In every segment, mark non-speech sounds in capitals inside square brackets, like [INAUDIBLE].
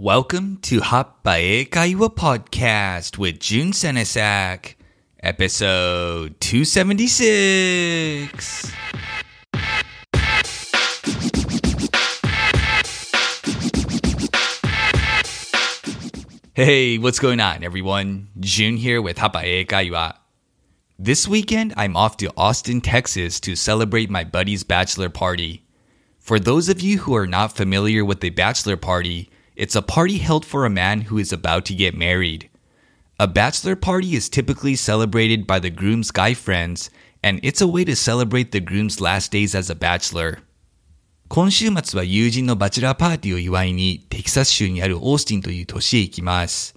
Welcome to Hapa Eikaiwa Podcast with Jun Senesac, episode 276. Hey, what's going on, everyone? Jun here with Hapa Eikaiwa. This weekend, I'm off to Austin, Texas to celebrate my buddy's bachelor party. For those of you who are not familiar with a bachelor party, it's a party held for a man who is about to get married. A bachelor party is typically celebrated by the groom's guy friends, and it's a way to celebrate the groom's last days as a bachelor. 今週末は友人のバチェラーパーティーを祝いにテキサス州にあるオースティンという都市へ行きます。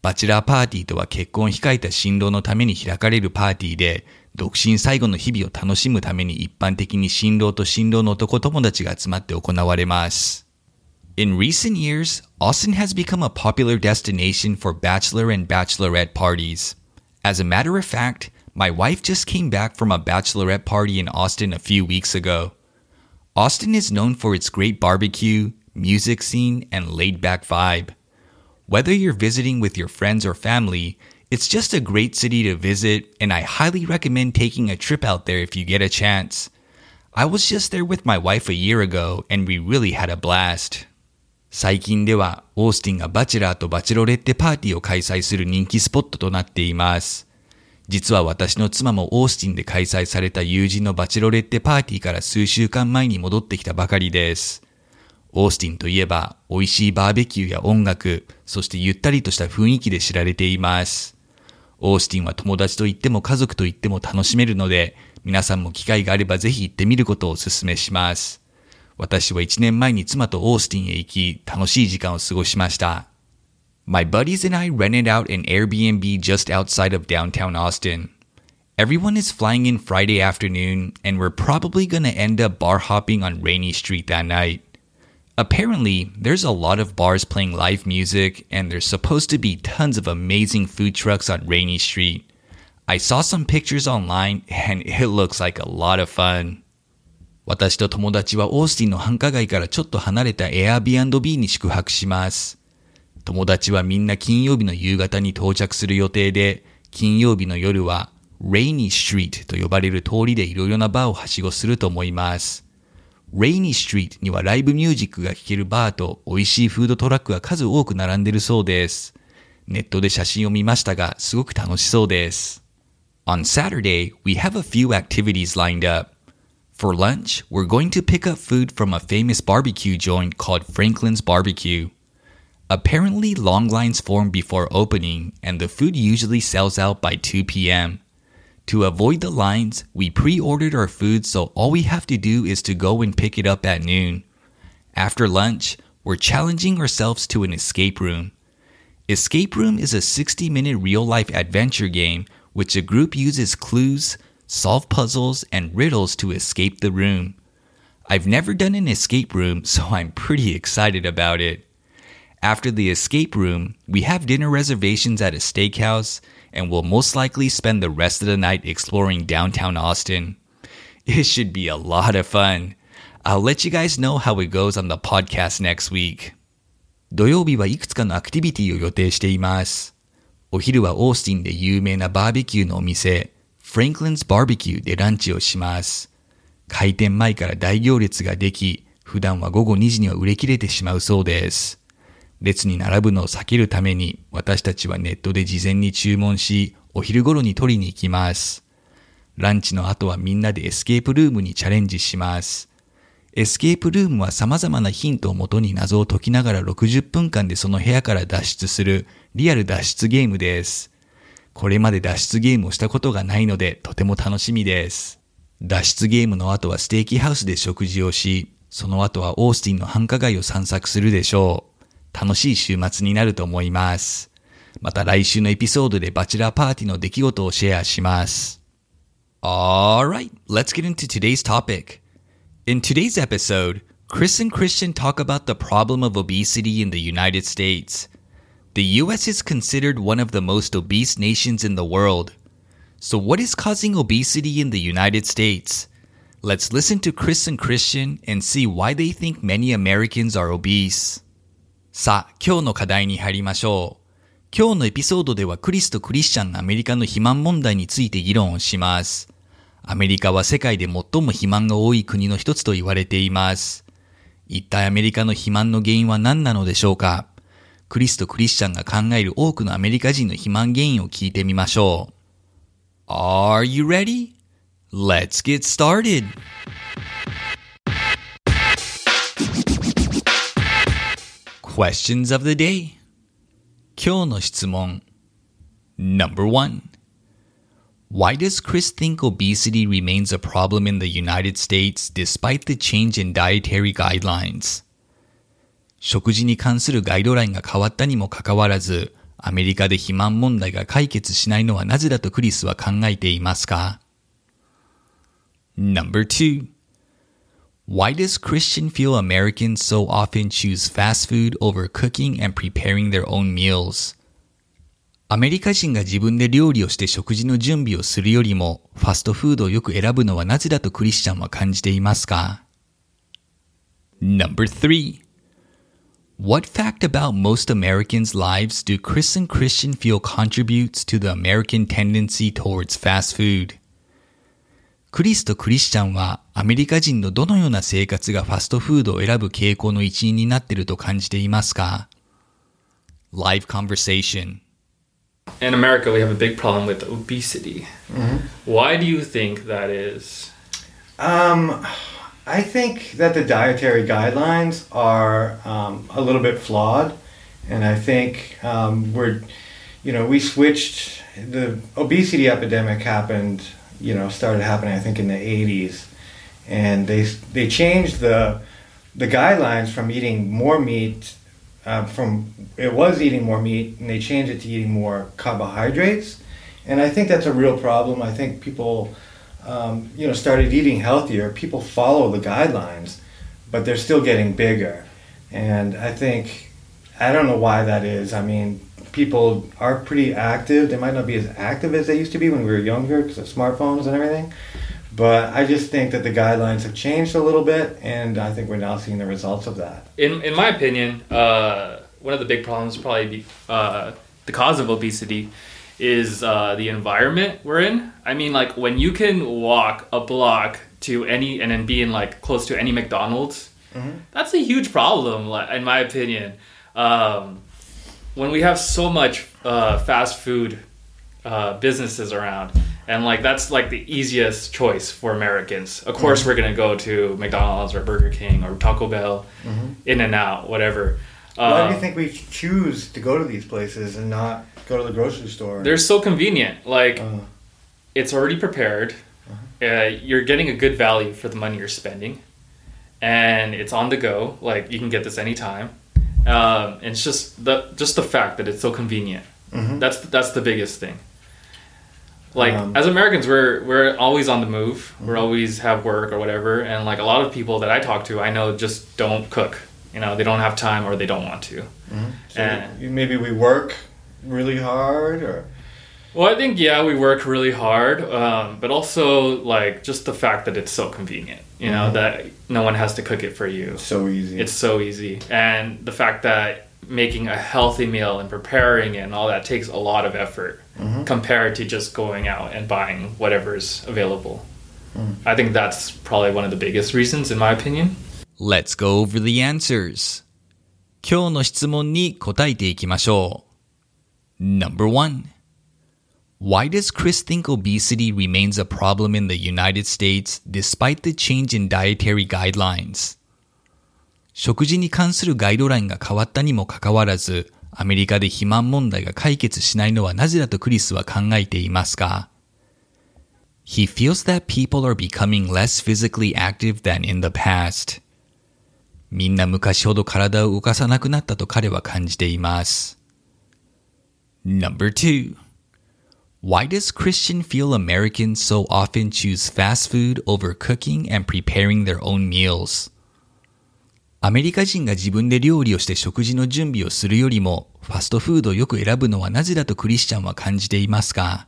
バチェラーパーティーとは結婚を控えた新郎のために開かれるパーティーで、独身最後の日々を楽しむために一般的に新郎と新郎の男友達が集まって行われます。In recent years, Austin has become a popular destination for bachelor and bachelorette parties. As a matter of fact, my wife just came back from a bachelorette party in Austin a few weeks ago. Austin is known for its great barbecue, music scene, and laid back vibe. Whether you're visiting with your friends or family, it's just a great city to visit, and I highly recommend taking a trip out there if you get a chance. I was just there with my wife a year ago, and we really had a blast. 最近ではオースティンがバチェラーとバチェロレッテパーティーを開催する人気スポットとなっています。実は私の妻もオースティンで開催された友人のバチェロレッテパーティーから数週間前に戻ってきたばかりです。オースティンといえば美味しいバーベキューや音楽、そしてゆったりとした雰囲気で知られています。オースティンは友達と言っても家族と言っても楽しめるので、皆さんも機会があればぜひ行ってみることをお勧めします。私は1年前に妻とオースティンへ行き、楽しい時間を過ごしました。My buddies and I rented out an Airbnb just outside of downtown Austin. Everyone is flying in Friday afternoon, and we're probably gonna end up bar hopping on Rainey Street that night. Apparently, there's a lot of bars playing live music, and there's supposed to be tons of amazing food trucks on Rainey Street. I saw some pictures online, [LAUGHS] and it looks like a lot of fun. 私と友達はオースティンの繁華街からちょっと離れた Airbnb に宿泊します。友達はみんな金曜日の夕方に到着する予定で、金曜日の夜は Rainy Street と呼ばれる通りでいろいろなバーをはしごすると思います。Rainy Street にはライブミュージックが聴けるバーと美味しいフードトラックが数多く並んでるそうです。ネットで写真を見ましたが、すごく楽しそうです。On Saturday, we have a few activities lined up. For lunch, we're going to pick up food from a famous barbecue joint called Franklin's Barbecue. Apparently, long lines form before opening, and the food usually sells out by 2 p.m. To avoid the lines, we pre ordered our food, so all we have to do is to go and pick it up at noon. After lunch, we're challenging ourselves to an escape room. Escape Room is a 60 minute real life adventure game which a group uses clues, solve puzzles, and riddles to escape the room. I've never done an escape room, [LAUGHS] so I'm pretty excited about it. After the escape room, we have dinner reservations at a steakhouse, and we'll most likely spend the rest of the night exploring downtown Austin. [LAUGHS] It should be a lot of fun. I'll let you guys know how it goes on the podcast next week. 土曜日はいくつかのアクティビティを予定しています。お昼はオースティンで有名なバーベキューのお店、 Franklin's Barbecue でランチをします。開店前から大行列ができ、普段は午後2時には売れ切れてしまうそうです。列に並ぶのを避けるために私たちはネットで事前に注文し、お昼頃に取りに行きます。ランチの後はみんなでエスケープルームにチャレンジします。エスケープルームは様々なヒントをもとに謎を解きながら60分間でその部屋から脱出するリアル脱出ゲームです。これまで脱出ゲームをしたことがないのでとても楽しみです。脱出ゲームの後はステーキハウスで食事をし、その後はオースティンの繁華街を散策するでしょう。楽しい週末になると思います。また来週のエピソードでバチェラーパーティーの出来事をシェアします。Alright, let's get into today's topic. In today's episode, Chris and Christian talk about the problem of obesity in the United States. The US is considered one of the most obese nations in the world. So, what is causing obesity in the United States? Let's listen to Chris and Christian and see why they think many Americans are obese. さあ、今日の課題に入りましょう。今日のエピソードではクリスとクリスチャンがアメリカの肥満問題について議論をします。アメリカは世界で最も肥満が多い国の一つと言われています。一体アメリカの肥満の原因は何なのでしょうかクリスとクリスチャンが考える多くのアメリカ人の肥満原因を聞いてみましょう。Are you ready? Let's get started! Questions of the day 今日の質問 Number 1 Why does Chris think obesity remains a problem in the United States despite the change in dietary guidelines? 食事に関するガイドラインが変わったにもかかわらず、アメリカで肥満問題が解決しないのはなぜだとクリスは考えていますか？Number 2 Why does Christian feel Americans so often choose fast food over cooking and preparing their own meals? アメリカ人が自分で料理をして食事の準備をするよりもファストフードをよく選ぶのはなぜだとクリスチャンは感じていますか？Number 3 What fact about most Americans' lives do Chris and Christian feel contributes to the American tendency towards fast food? クリスとクリスチャンはアメリカ人のどのような生活がファストフードを選ぶ傾向の一因になっていると感じていますか Live conversation in America, we have a big problem with obesity. Mm-hmm. Why do you think that is? Um, I think that the dietary guidelines are um, a little bit flawed, and I think um, we're, you know, we switched. The obesity epidemic happened, you know, started happening I think in the '80s, and they they changed the the guidelines from eating more meat uh, from it was eating more meat and they changed it to eating more carbohydrates and i think that's a real problem i think people um, you know started eating healthier people follow the guidelines but they're still getting bigger. And i think i don't know why that is. I mean people are pretty active. They might not be as active as they used to be when we were younger because of smartphones and everything. But I just think that the guidelines have changed a little bit, and I think we're now seeing the results of that. In, in my opinion, uh, one of the big problems, probably be, uh, the cause of obesity, is uh, the environment we're in. I mean, like when you can walk a block to any and then be in like close to any McDonald's, mm-hmm. that's a huge problem, in my opinion. Um, when we have so much uh, fast food uh, businesses around and like that's like the easiest choice for Americans. Of course, mm-hmm. we're gonna go to McDonald's or Burger King or Taco Bell, mm-hmm. In and Out, whatever. Why do you think we choose to go to these places and not go to the grocery store? They're so convenient. Like, uh, it's already prepared. Uh-huh. Uh, you're getting a good value for the money you're spending, and it's on the go. Like, you can get this anytime. Um, and it's just the just the fact that it's so convenient. Mm-hmm. That's that's the biggest thing like um, as Americans, we're we're always on the move. Mm-hmm. We're always have work or whatever, and like a lot of people that I talk to, I know just don't cook. You know, they don't have time or they don't want to. Mm-hmm. So and maybe we work really hard, or well, I think yeah, we work really hard, um, but also like just the fact that it's so convenient. You know mm-hmm. that no one has to cook it for you. So easy. It's so easy, and the fact that making a healthy meal and preparing it and all that takes a lot of effort mm-hmm. compared to just going out and buying whatever's available. Mm. I think that's probably one of the biggest reasons, in my opinion. Let's go over the answers. 今日の質問に答えていきましょう。Number one. Why does Chris think obesity remains a problem in the United States despite the change in dietary guidelines? 食事に関するガイドラインが変わったにもかかわらず、アメリカで肥満問題が解決しないのはなぜだとクリスは考えていますか He feels that people are becoming less physically active than in the past. みんな昔ほど体を動かさなくなったと彼は感じています。Number two. Why does Christian feel Americans so often choose fast food over cooking and preparing their own meals? アメリカ人が自分で料理をして食事の準備をするよりも、ファストフードをよく選ぶのはなぜだとクリスチャンは感じていますか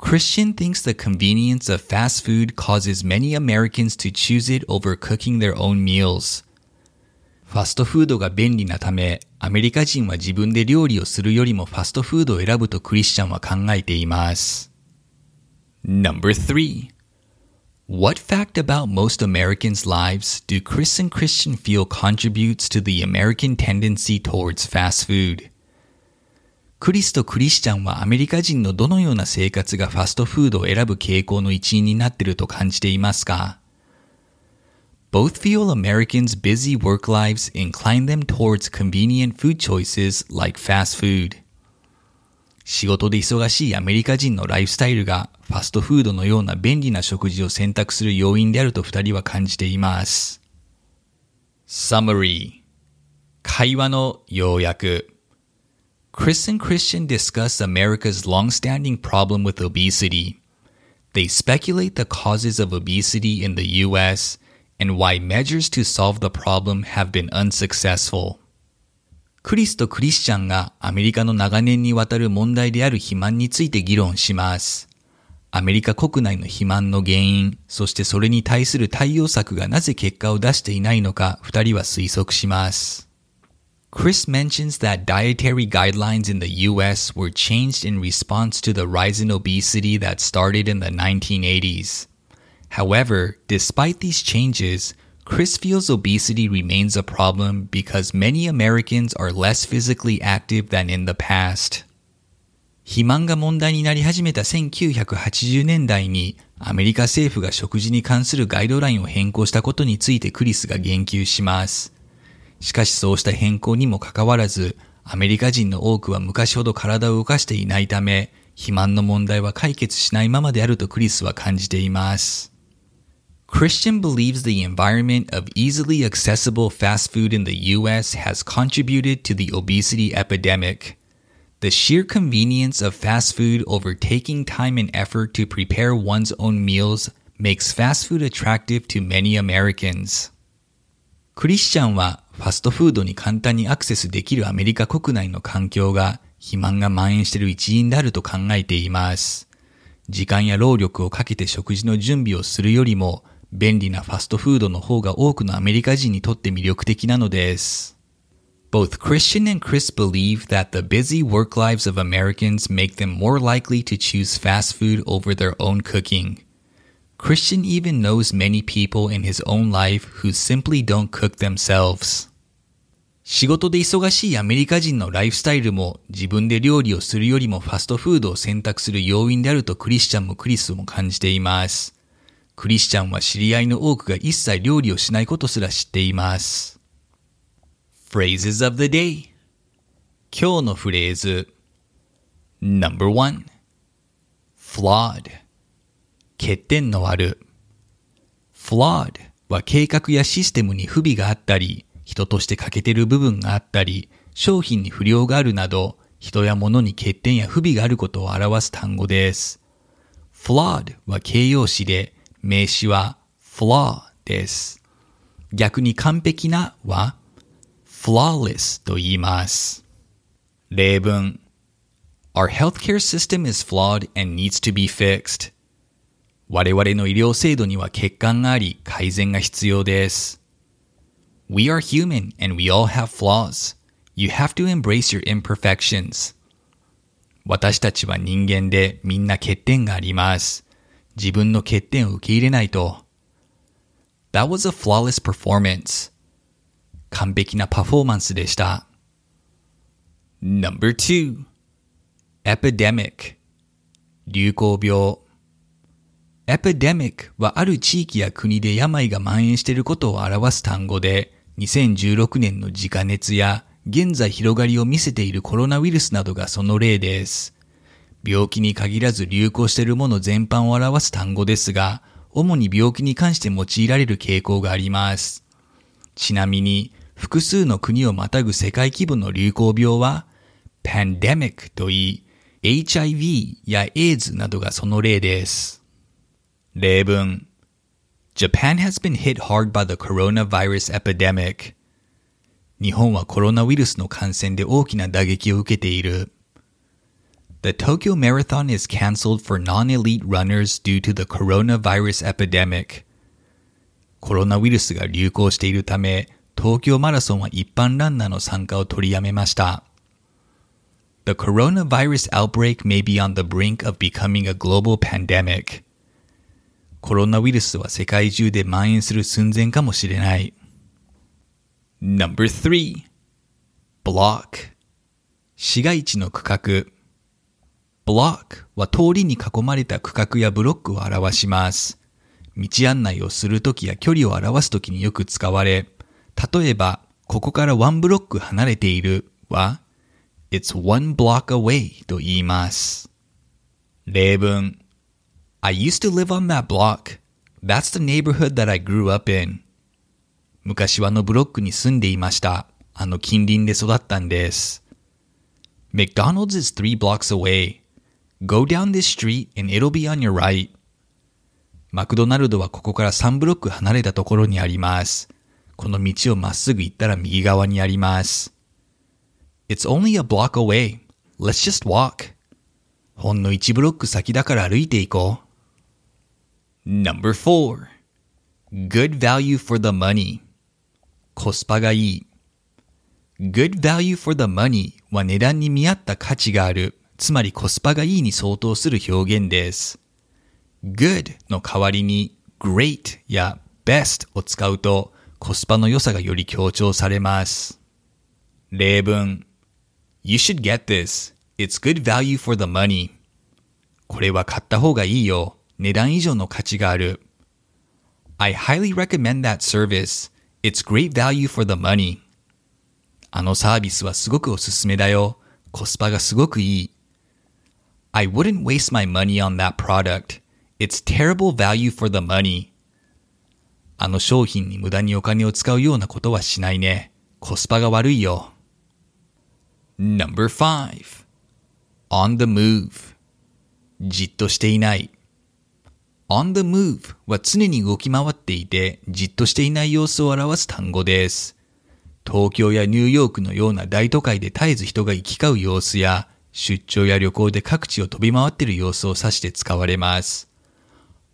Christian thinks the convenience of fast food causes many Americans to choose it over cooking their own meals. ファストフードが便利なため、アメリカ人は自分で料理をするよりもファストフードを選ぶとクリスチャンは考えています。Number 3. What fact about most Americans' lives do Chris and Christian feel contributes to the American tendency towards fast food? クリスとクリスチャンはアメリカ人のどのような生活がファストフードを選ぶ傾向の一因になっていると感じていますか？Both feel Americans' busy work lives incline them towards convenient food choices like fast food. 仕事で忙しいアメリカ人のライフスタイルがファストフードのような便利な食事を選択する要因であると二人は感じています。Summary 会話の要約 Chris and Christian discuss America's long-standing problem with obesity. They speculate the causes of obesity in the U.S. and why measures to solve the problem have been unsuccessful. クリスとクリスチャンがアメリカの長年にわたる問題である肥満について議論します。アメリカ国内の肥満の原因、そしてそれに対する対応策がなぜ結果を出していないのか二人は推測します。Chris mentions that dietary guidelines in the US were changed in response to the rise in obesity that started in the 1980s. However, despite these changes, Chris feels obesity remains a problem because many Americans are less physically active than in the past. 肥満が問題になり始めた1980年代にアメリカ政府が食事に関するガイドラインを変更したことについてクリスが言及します。 しかしそうした変更にもかかわらず、アメリカ人の多くは昔ほど体を動かしていないため、肥満の問題は解決しないままであるとクリスは感じています。Christian believes the environment of easily accessible fast food in the US has contributed to the obesity epidemic. The sheer convenience of fast food over taking time and effort to prepare one's own meals makes fast food attractive to many Americans. クリスチャンはファストフードに簡単にアクセスできるアメリカ国内の環境が肥満が蔓延している一因であると考えています。時間や労力をかけて食事の準備をするよりも便利なファストフードの方が多くのアメリカ人にとって魅力的なのです。Both Christian and Chris believe that the busy work lives of Americans make them more likely to choose fast food over their own cooking. Christian even knows many people in his own life who simply don't cook themselves. 仕事で忙しいアメリカ人のライフスタイルも自分で料理をするよりもファストフードを選択する要因であるとクリスチャンもクリスも感じています。クリスチャンは知り合いの多くが一切料理をしないことすら知っています。Phrases of the day 今日のフレーズ no. one Flawed 欠点のある Flawed は計画やシステムに不備があったり、人として欠けてる部分があったり、商品に不良があるなど、人や物に欠点や不備があることを表す単語です。flawed は形容詞で、名詞は flaw です。逆に完璧なは flawless と言います。例文 Our healthcare system is flawed and needs to be fixed. 我々の医療制度には欠陥があり改善が必要です。We are human and we all have flaws. You have to embrace your imperfections. 私たちは人間でみんな欠点があります。自分の欠点を受け入れないと。That was a flawless performance. 完璧なパフォーマンスでした。Number two. Epidemic. 流行病。Epidemic はある地域や国で病が蔓延していることを表す単語で、2016年の自家熱や現在広がりを見せているコロナウイルスなどがその例です。病気に限らず流行しているもの全般を表す単語ですが、主に病気に関して用いられる傾向があります。ちなみに、複数の国をまたぐ世界規模の流行病は、pandemic と言い、HIV や AIDS などがその例です。例文 Japan has been hit hard by the coronavirus epidemic. 日本はコロナウイルスの感染で大きな打撃を受けている。The Tokyo Marathon is cancelled for non-elite runners due to the coronavirus epidemic. コロナウイルスが流行しているため、 東京マラソンは一般ランナーの参加を取りやめました。The coronavirus outbreak may be on the brink of becoming a global pandemic. コロナウイルスは世界中で蔓延する寸前かもしれない。Number 3 Block 市街地の区画 Block は通りに囲まれた区画やブロックを表します。道案内をするときや距離を表すときによく使われ、例えば、ここからワンブロック離れているは、It's one block away と言います。例文 I used to live on that block. That's the neighborhood that I grew up in. 昔はあのブロックに住んでいました。あの近隣で育ったんです。McDonald's is three blocks away. Go down this street and it'll be on your right. マクドナルドはここから3ブロック離れたところにあります。この道をまっすぐ行ったら右側にあります。It's only a block away. Let's just walk. ほんの1ブロック先だから歩いていこう。Number 4. Good value for the money. コスパがいい。Good value for the money は値段に見合った価値がある。つまりコスパがいいに相当する表現です。good の代わりに great や best を使うとコスパの良さがより強調されます。例文 You should get this. It's good value for the money. これは買った方がいいよ。値段以上の価値がある。I highly recommend that service. It's great value for the money. あのサービスはすごくおすすめだよ。コスパがすごくいい。I wouldn't waste my money on that product. It's terrible value for the money. あの商品に無駄にお金を使うようなことはしないね。コスパが悪いよ。Number 5 On the move じっとしていない。 On the move は常に動き回っていて、じっとしていない様子を表す単語です。東京やニューヨークのような大都会で絶えず人が行き交う様子や、出張や旅行で各地を飛び回っている様子を指して使われます。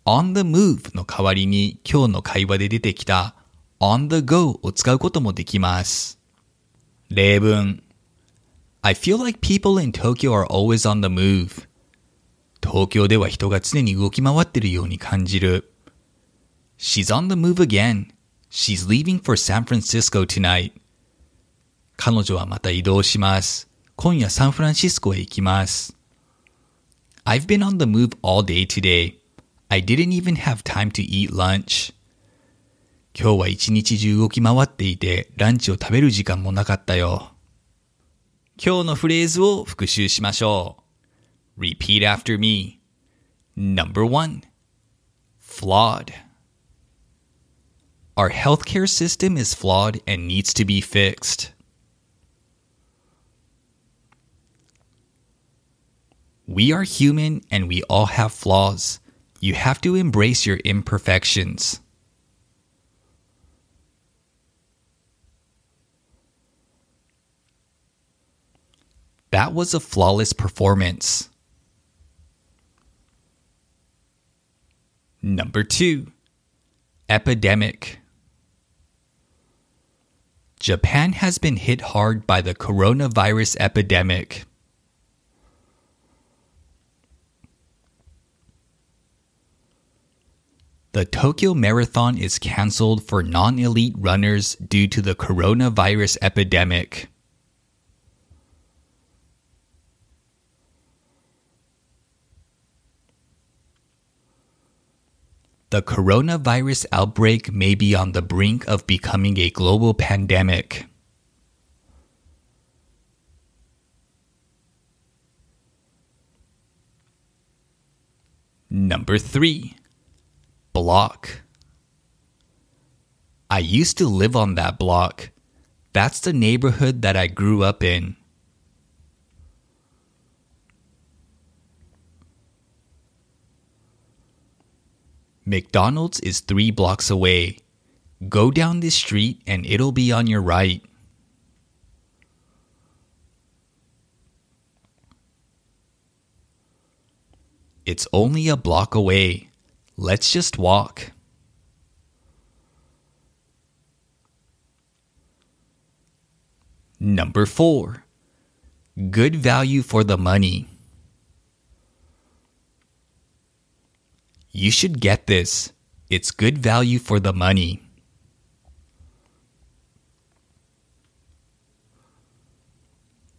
on the move の代わりに今日の会話で出てきた on the go を使うこともできます。例文 I feel like people in Tokyo are always on the move. 東京では人が常に動き回っているように感じる。She's on the move again. She's leaving for San Francisco tonight. 彼女はまた移動します。今夜サンフランシスコへ行きます。I've been on the move all day today. I didn't even have time to eat lunch. 今日は一日中動き回っていて、ランチを食べる時間もなかったよ。今日のフレーズを復習しましょう。Repeat after me. Number one. Flawed. Our healthcare system is flawed and needs to be fixed. We are human and we all have flaws. You have to embrace your imperfections. That was a flawless performance. Number two, epidemic. Japan has been hit hard by the coronavirus epidemic. The Tokyo Marathon is canceled for non elite runners due to the coronavirus epidemic. The coronavirus outbreak may be on the brink of becoming a global pandemic. Number three, block. I used to live on that block. That's the neighborhood that I grew up in. McDonald's is three blocks away. Go down this street and it'll be on your right. It's only a block away. Let's just walk. Number four, good value for the money. You should get this. It's good value for the money.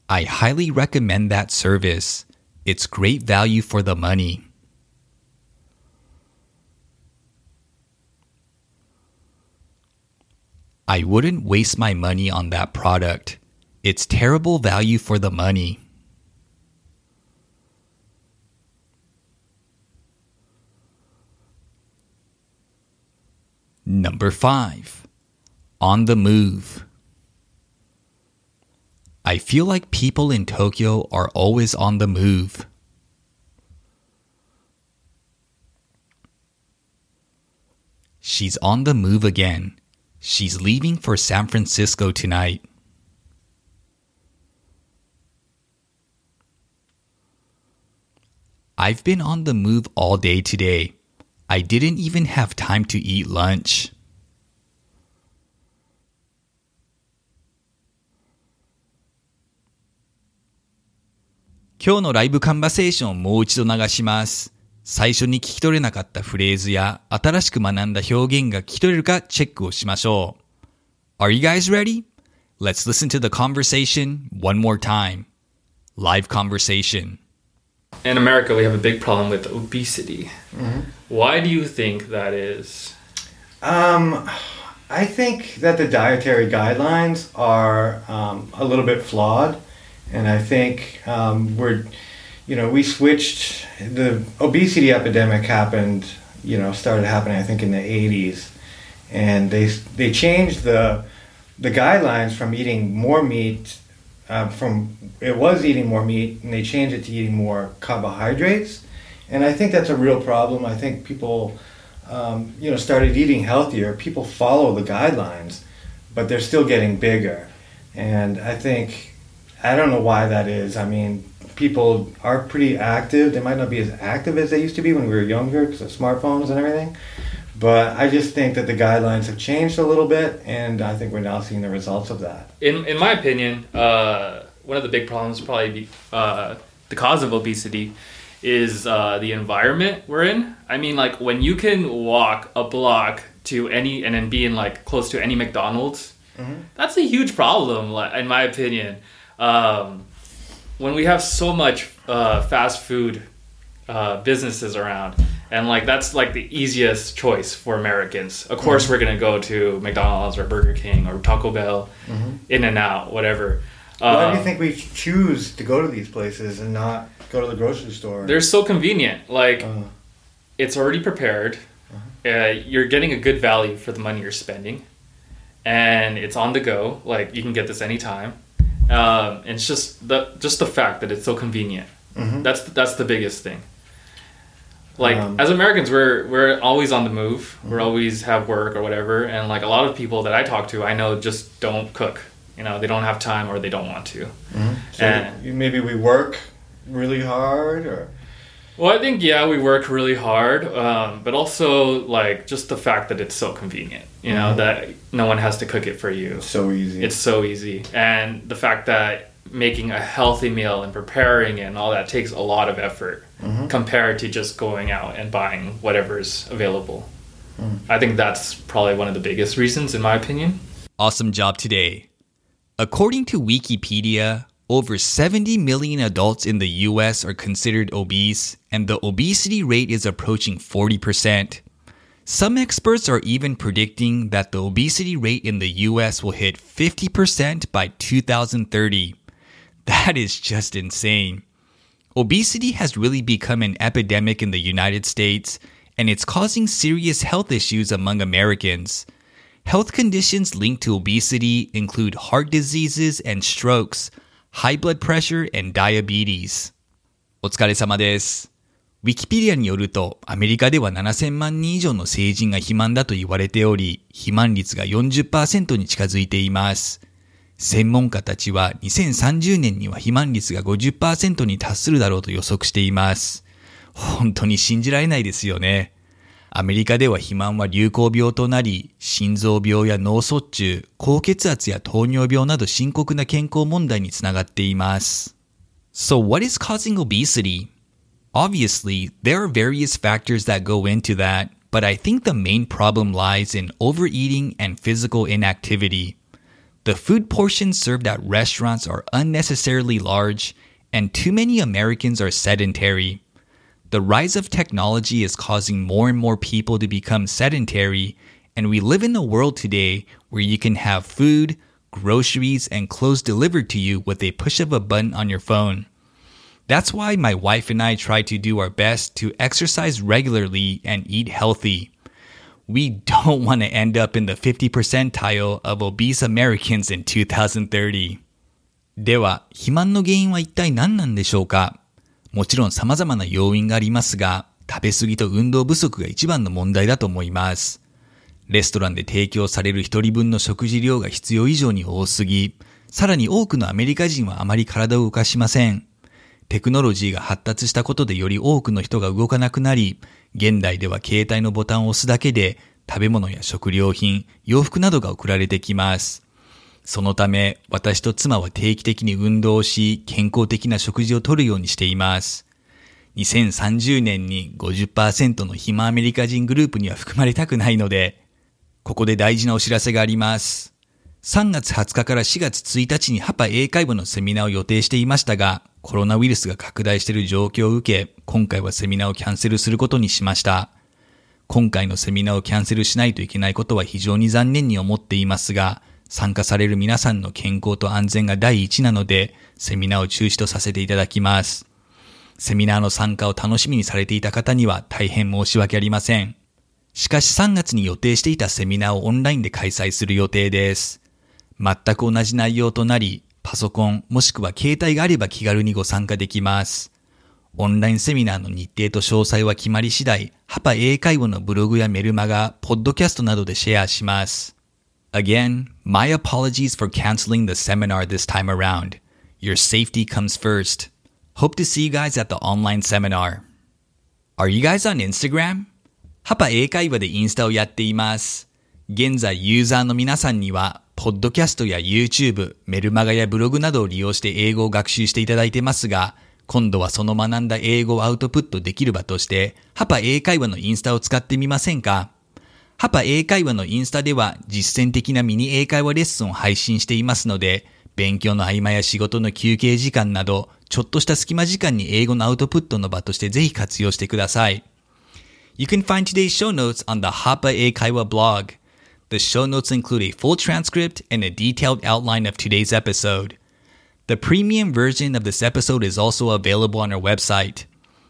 I highly recommend that service. It's great value for the money. I wouldn't waste my money on that product. It's terrible value for the money. Number five, on the move. I feel like people in Tokyo are always on the move. She's on the move again. She's leaving for San Francisco tonight. I've been on the move all day today. I didn't even have time to eat lunch. "今日のライブカンバセーションをもう一度流します。最初に聞き取れなかったフレーズや新しく学んだ表現が聞き取れるかチェックをしましょう。Are you guys ready? Let's listen to the conversation one more time. Live conversation. In America, we have a big problem with obesity. Why do you think that is? Um, I think that the dietary guidelines are um, a little bit flawed, and I think um, we're, you know, we switched. The obesity epidemic happened, you know, started happening I think in the '80s, and they they changed the the guidelines from eating more meat. Uh, from it was eating more meat, and they changed it to eating more carbohydrates, and I think that's a real problem. I think people um, you know, started eating healthier, people follow the guidelines, but they're still getting bigger. And I think, I don't know why that is. I mean, people are pretty active. They might not be as active as they used to be when we were younger because of smartphones and everything. But I just think that the guidelines have changed a little bit, and I think we're now seeing the results of that. In in my opinion, uh, one of the big problems, probably be, uh, the cause of obesity, is uh, the environment we're in. I mean, like when you can walk a block to any and then be in like close to any McDonald's, that's a huge problem, in my opinion. Um, when we have so much uh, fast food uh, businesses around, and like that's like the easiest choice for Americans. Of course, we're gonna go to McDonald's or Burger King or Taco Bell, In and Out, whatever. Why do Uh, you think we choose to go to these places and not go to the grocery store? they're so convenient. Like Uh, it's already prepared. Uh, you're getting a good value for the money you're spending, and it's on the go. Like you can get this anytime. Um, and it's just the just the fact that it's so convenient. Mhm. That's that's the biggest thing. Like Um, as Americans, we're we're always on the move. We're always have work or whatever, and like a lot of people that I talk to, I know just don't cook. You know, they don't have time or they don't want to. so and- maybe we work really hard, or Well, I think yeah, we work really hard, um, but also like just the fact that it's so convenient. You know Mhm. that no one has to cook it for you. so easy. It's so easy, and the fact that making a healthy meal and preparing it and all that takes a lot of effort Mhm. compared to just going out and buying whatever's available. Mm. I think that's probably one of the biggest reasons, in my opinion. Awesome job today. According to Wikipedia, over 70 million adults in the US are considered obese, and the obesity rate is approaching 40%. Some experts are even predicting that the obesity rate in the US will hit 50% by 2030. That is just insane. Obesity has really become an epidemic in the United States, and it's causing serious health issues among Americans. Health conditions linked to obesity include heart diseases and strokes, high blood pressure, and diabetes. お疲れ様です。ウィキペディアによると、アメリカでは7000万人以上の成人が肥満だと言われており、肥満率が40%に近づいています。専門家たちは2030年には肥満率が50%に達するだろうと予測しています。本当に信じられないですよね。アメリカでは肥満は流行病となり、心臓病や脳卒中、高血圧や糖尿病など深刻な健康問題につながっています。So what is causing obesity? Obviously, there are various factors that go into that, but I think the main problem lies in overeating and physical inactivity. The food portions served at restaurants are unnecessarily large, and too many Americans are sedentary. The rise of technology is causing more and more people to become sedentary, and we live in a world today where you can have food, groceries, and clothes delivered to you with a push of a button on your phone. That's why my wife and I try to do our best to exercise regularly and eat healthy. We don't want [LAUGHS] to end up in the 50 percentile of obese Americans in 2030. では、肥満の原因は一体何なんでしょうか もちろん様々な要因がありますが、食べ過ぎと運動不足が一番の問題だと思います。レストランで提供される一人分の食事量が必要以上に多すぎ、さらに多くのアメリカ人はあまり体を動かしません。テクノロジーが発達したことでより多くの人が動かなくなり、現代では携帯のボタンを押すだけで食べ物や食料品、洋服などが送られてきます。そのため、私と妻は定期的に運動し、健康的な食事をとるようにしています。2030年に50%の暇アメリカ人グループには含まれたくないので、ここで大事なお知らせがあります。3月20日から4月1日にハパ英会話のセミナーを予定していましたが、コロナウイルスが拡大している状況を受け、今回はセミナーをキャンセルすることにしました。今回のセミナーをキャンセルしないといけないことは非常に残念に思っていますが、参加される皆さんの健康と安全が第一なので、セミナーを中止とさせていただきます。セミナーの参加を楽しみにされていた方には大変申し訳ありません。しかし3月に予定していたセミナーをオンラインで開催する予定です。全く同じ内容となり、パソコンもしくは携帯があれば気軽にご参加できます。オンラインセミナーの日程と詳細は決まり次第、ハパ英会話のブログやメルマガ、ポッドキャストなどでシェアします。Again, my apologies for canceling the seminar this time around. Your safety comes first. Hope to see you guys at the online seminar. Are you guys on Instagram? ハパ英会話でインスタをやっています。現在ユーザーの皆さんには、ポッドキャストや YouTube、メルマガやブログなどを利用して英語を学習していただいてますが、今度はその学んだ英語をアウトプットできる場として、ハパ英会話のインスタを使ってみませんかハパ英会話のインスタでは実践的なミニ英会話レッスンを配信していますので、勉強の合間や仕事の休憩時間など、ちょっとした隙間時間に英語のアウトプットの場としてぜひ活用してください。You can find today's show notes on the Hapa Eikaiwa blog. The show notes include a full transcript and a detailed outline of today's episode. The premium version of this episode is also available on our website.